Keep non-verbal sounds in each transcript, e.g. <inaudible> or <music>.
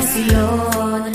Vacilón.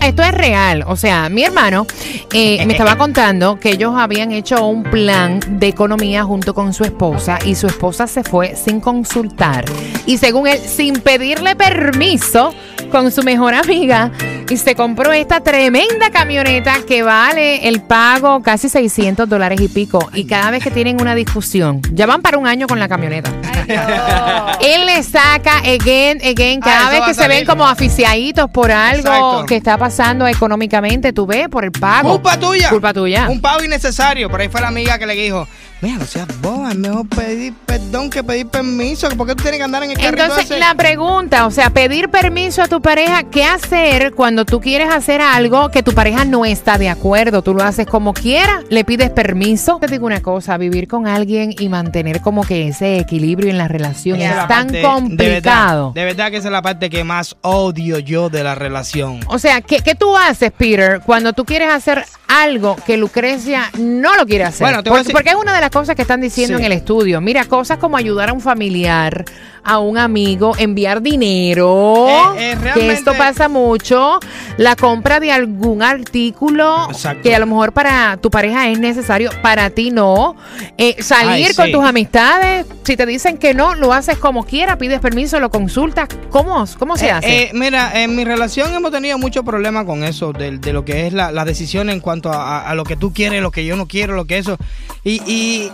Esto es real, o sea, mi hermano eh, me estaba <laughs> contando que ellos habían hecho un plan de economía junto con su esposa y su esposa se fue sin consultar y según él, sin pedirle permiso con su mejor amiga y se compró esta tremenda camioneta que vale el pago casi 600 dólares y pico y cada vez que tienen una discusión, ya van para un año con la camioneta. Él le saca again, again, cada Ah, eso vez que se ven como aficiaditos por algo Exacto. que está pasando económicamente, tú ves, por el pago. Culpa tuya. Culpa tuya. Un pago innecesario. Por ahí fue la amiga que le dijo, mira, no seas boba, es mejor pedir perdón que pedir permiso. ¿Por qué tú tienes que andar en el carrito Entonces, ese? la pregunta, o sea, pedir permiso a tu pareja, ¿qué hacer cuando tú quieres hacer algo que tu pareja no está de acuerdo? Tú lo haces como quiera, le pides permiso. Te digo una cosa, vivir con alguien y mantener como que ese equilibrio en la relación es la tan parte- complicado. De verdad, de verdad que esa es la parte que más odio yo de la relación. O sea, ¿qué, qué tú haces, Peter, cuando tú quieres hacer algo que Lucrecia no lo quiere hacer? Bueno, te voy a porque, decir- porque es una de las cosas que están diciendo Sí. en el estudio. Mira, cosas como ayudar a un familiar, a un amigo, enviar dinero, Eh, eh, que esto pasa mucho, la compra de algún artículo Exacto. que a lo mejor para tu pareja es necesario, para ti no, Eh, salir Ay, con sí. tus amistades, si te dicen que no, lo haces como quieras, pides permiso, lo consultas, ¿cómo, cómo se Eh, hace? eh, mira, en mi relación hemos tenido mucho problema con eso, de, de lo que es la, la decisión en cuanto a, a- a lo que tú quieres, lo que yo no quiero, lo que eso. Y, y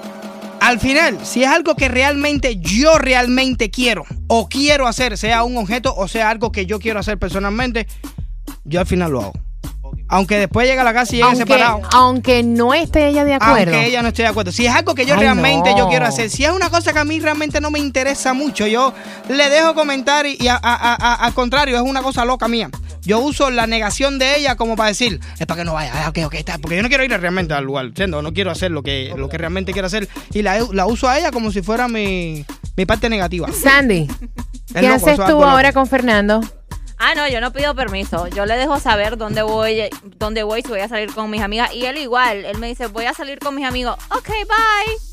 al final, si es algo que realmente yo realmente quiero o quiero hacer, sea un objeto o sea algo que yo quiero hacer personalmente, yo al final lo hago. Aunque después llegue a la casa y llegue aunque, separado. aunque no esté ella de acuerdo. Aunque ella no esté de acuerdo. Si es algo que yo Ay, realmente no. yo quiero hacer, si es una cosa que a mí realmente no me interesa mucho, yo le dejo comentar y, y a- a- a- a- al contrario, es una cosa loca mía. Yo uso la negación de ella como para decir, es para que no vaya, ah, ok, ok, está, porque yo no quiero ir realmente al lugar, ¿entiendes? No quiero hacer lo que, lo que realmente quiero hacer y la, la uso a ella como si fuera mi, mi parte negativa. Sandy, ¿qué loco, haces tú loco. ahora con Fernando? Ah, no, yo no pido permiso. Yo le dejo saber dónde voy, dónde voy, si voy a salir con mis amigas. Y él igual, él me dice, voy a salir con mis amigos. Ok, bye.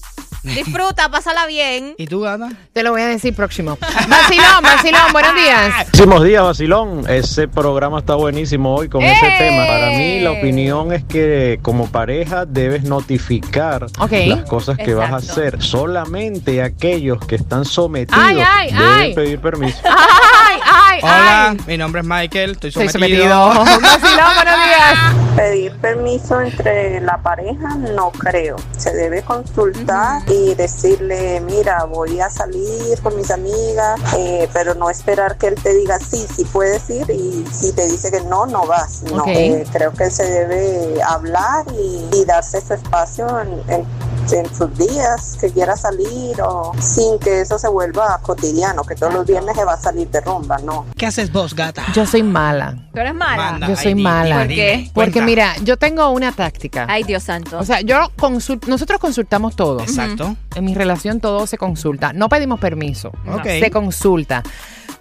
Disfruta, pásala bien. ¿Y tú, Gata? Te lo voy a decir próximo. Vacilón, vacilón, buenos <laughs> días. Buenísimos días, Basilón. Ese programa está buenísimo hoy con ese ¡Eh! tema. Para mí, la opinión es que como pareja debes notificar las cosas que vas a hacer. Solamente aquellos que están sometidos Ay, ay, deben ay. pedir permiso. <laughs> Ay, Hola, ay. mi nombre es Michael, estoy Estoy sometido. sometido. <laughs> Vacilón, buenos días. Pedir permiso entre la pareja no creo. Se debe consultar y decirle, mira, voy a salir con mis amigas, eh, pero no esperar que él te diga sí, sí puedes ir y si te dice que no, no vas. No. Eh, creo que se debe hablar y, y darse su espacio en, en- en sus días que quiera salir o sin que eso se vuelva cotidiano, que todos los viernes se va a salir de rumba, no. ¿Qué haces vos, Gata? Yo soy mala. Tú eres mala. Manda, Yo soy mala. ¿Por qué? Porque cuenta. mira, yo tengo una táctica. Ay, Dios santo. O sea, yo consul- nosotros consultamos todo. Exacto. En mi relación todo se consulta. No pedimos permiso. Ok. Se consulta.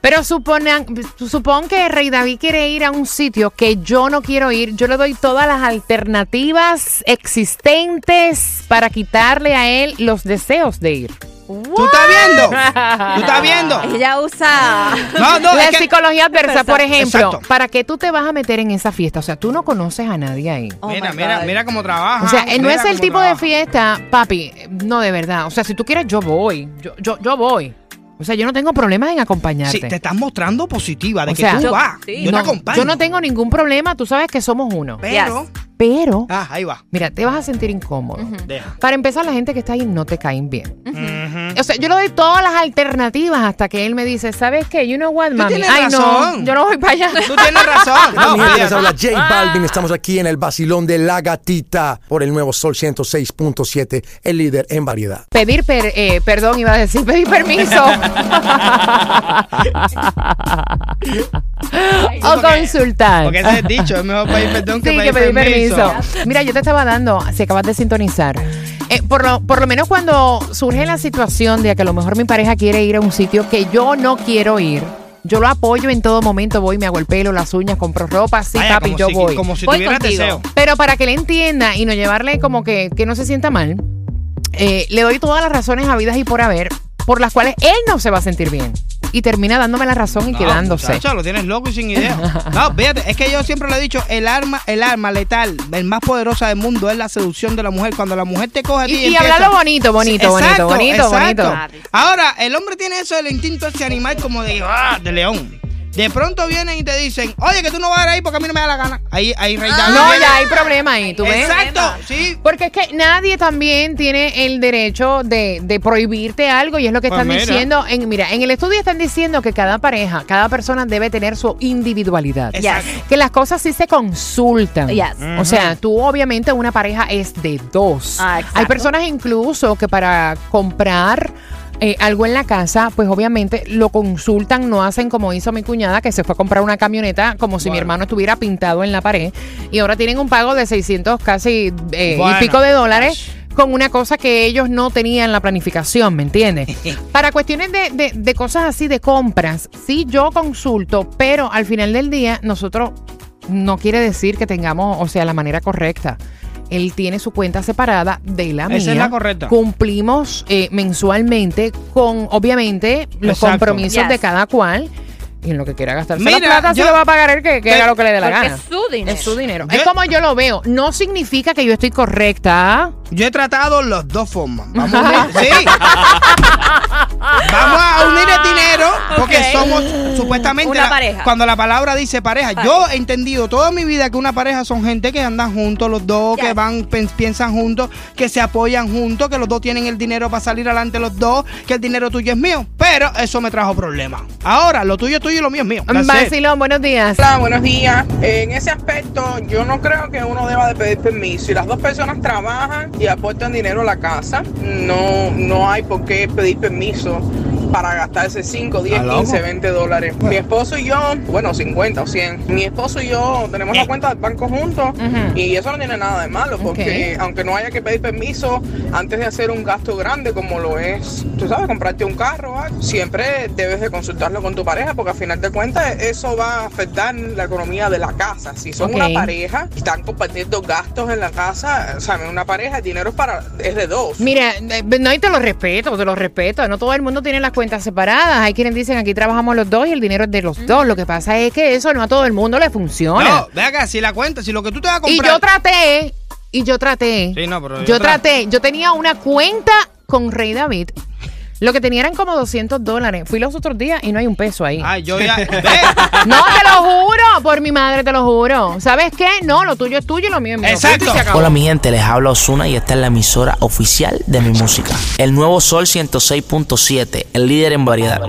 Pero suponan, supón que Rey David quiere ir a un sitio que yo no quiero ir. Yo le doy todas las alternativas existentes para quitarle a él los deseos de ir. ¿Tú estás viendo? <laughs> ¿Tú estás viendo? Ella usa. No, no, la es que- psicología adversa, por ejemplo, Exacto. ¿para qué tú te vas a meter en esa fiesta? O sea, tú no conoces a nadie ahí. Oh mira, mira, mira cómo trabaja. O sea, eh, no es el tipo de fiesta, papi, no de verdad. O sea, si tú quieres, yo voy. Yo, yo, yo voy. O sea, yo no tengo problemas en acompañarte. Sí, te estás mostrando positiva de O que sea, tú yo- vas. sí. Yo no, te acompaño. yo no tengo ningún problema, tú sabes que somos uno. Pero. Pero, Ah, ahí va. mira, te vas a sentir incómodo. Deja. Para empezar, la gente que está ahí no te caen bien. Ujú. O sea, yo le doy todas las alternativas hasta que él me dice, ¿sabes qué? You know what, mami? tienes Ay, razón. no, yo no voy para allá. Tú tienes razón. ¿Qué <laughs> tal, No, gente? Les habla J Balvin. Estamos aquí en el vacilón de la gatita por el nuevo Sol 106.7, el líder en variedad. Pedir per- eh, perdón, iba a decir pedir permiso. <laughs> O consultar. Porque ese es dicho, es mejor pedir perdón que Sí, pedir, que pedir permiso. permiso. Mira, yo te estaba dando, si acabas de sintonizar, eh, por, lo, por lo menos cuando surge la situación de que a lo mejor mi pareja quiere ir a un sitio que yo no quiero ir, yo lo apoyo en todo momento, voy, me hago el pelo, las uñas, compro ropa, sí, Vaya, papi, yo si, voy. Como si Voy contigo. deseo. Pero para que le entienda y no llevarle como que, que no se sienta mal, eh, le doy todas las razones habidas y por haber por las cuales él no se va a sentir bien. Y termina dándome la razón y No, quedándose. muchacho, lo tienes loco y sin idea. <laughs> No, fíjate, es que yo siempre le he dicho, el arma, el arma letal, el más poderosa del mundo es la seducción de la mujer. Cuando la mujer te coge a ti Y- y empieza- hablarlo bonito, bonito, Sí, bonito, exacto, bonito, exacto. bonito. Ahora, el hombre tiene eso del instinto ese animal como de, ah, de león. De pronto vienen y te dicen, oye, que tú no vas a ir ahí porque a mí no me da la gana. Ahí, ahí, rey David No, ya hay problema ahí, ¿tú ves? Exacto, sí. Porque es que nadie también tiene el derecho de, de prohibirte algo y es lo que Pues están mira. diciendo. En, mira, en el estudio están diciendo que cada pareja, cada persona debe tener su individualidad. Exacto. Que las cosas sí se consultan. Yes. O sea, tú obviamente una pareja es de dos. Ah. Hay personas incluso que para comprar eh, algo en la casa, pues obviamente lo consultan, no hacen como hizo mi cuñada, que se fue a comprar una camioneta como si mi hermano estuviera pintado en la pared. Y ahora tienen un pago de 600 casi eh, Bueno. y pico de dólares con una cosa que ellos no tenían en la planificación, ¿me entiendes? <laughs> Para cuestiones de, de- de cosas así, de compras, sí yo consulto, pero al final del día nosotros no quiere decir que tengamos, o sea, la manera correcta. Él tiene su cuenta separada de la mía. Esa es la correcta. Cumplimos eh, mensualmente con, obviamente, los Exacto. compromisos Yes. de cada cual. Y en lo que quiera gastarse Mira, la plata, se yo- lo va a pagar él que, que haga lo que le dé la gana. es su dinero. Es su dinero. Yo- es como yo lo veo. No significa que yo estoy correcta. Yo he tratado las dos formas. Vamos a unir, <laughs> sí. Vamos a unir el dinero porque Ok. somos supuestamente Una la- pareja. cuando la palabra dice pareja. Yo he entendido toda mi vida que una pareja son gente que andan juntos los dos, que van pen- piensan juntos, que se apoyan juntos, que los dos tienen el dinero para salir adelante los dos, que el dinero tuyo es mío. Pero eso me trajo problemas. Ahora lo tuyo es tuyo y lo mío es mío. That's it. Vacilón, buenos días. Hola, buenos días. En ese aspecto, yo no creo que uno deba de pedir permiso. Si las dos personas trabajan y aportan dinero a la casa, no, no hay por qué pedir permiso para gastarse 5, 10, ¿Está loco? 15, 20 dólares. Mi esposo y yo, bueno, 50 o 100. Mi esposo y yo tenemos la cuenta del banco juntos y eso no tiene nada de malo porque aunque no haya que pedir permiso antes de hacer un gasto grande como lo es, tú sabes, comprarte un carro, ¿ah? siempre debes de consultarlo con tu pareja porque al final de cuentas eso va a afectar la economía de la casa. Si son una pareja y están compartiendo gastos en la casa, ¿sabes? Una pareja, el dinero es, para, es de dos. Mira, eh, no, y te lo respeto, te lo respeto. No todo el mundo tiene las cuentas separadas. Hay quienes dicen aquí trabajamos los dos y el dinero es de los dos. Lo que pasa es que eso no a todo el mundo le funciona. No, ve acá, si la cuenta, si lo que tú te vas a y comprar. yo traté, y yo traté. Sí, no, pero yo yo tra- traté, yo tenía una cuenta con Rey David. Lo que tenía eran como 200 dólares. Fui los otros días y no hay un peso ahí. Ay, yo ya. <laughs> ve. No, te lo juro, por mi madre te lo juro. ¿Sabes qué? No, lo tuyo es tuyo y lo mío es mío. Exacto. Hola mi gente, les habla Osuna y esta es la emisora oficial de mi música. El nuevo Sol 106.7, el líder en variedad.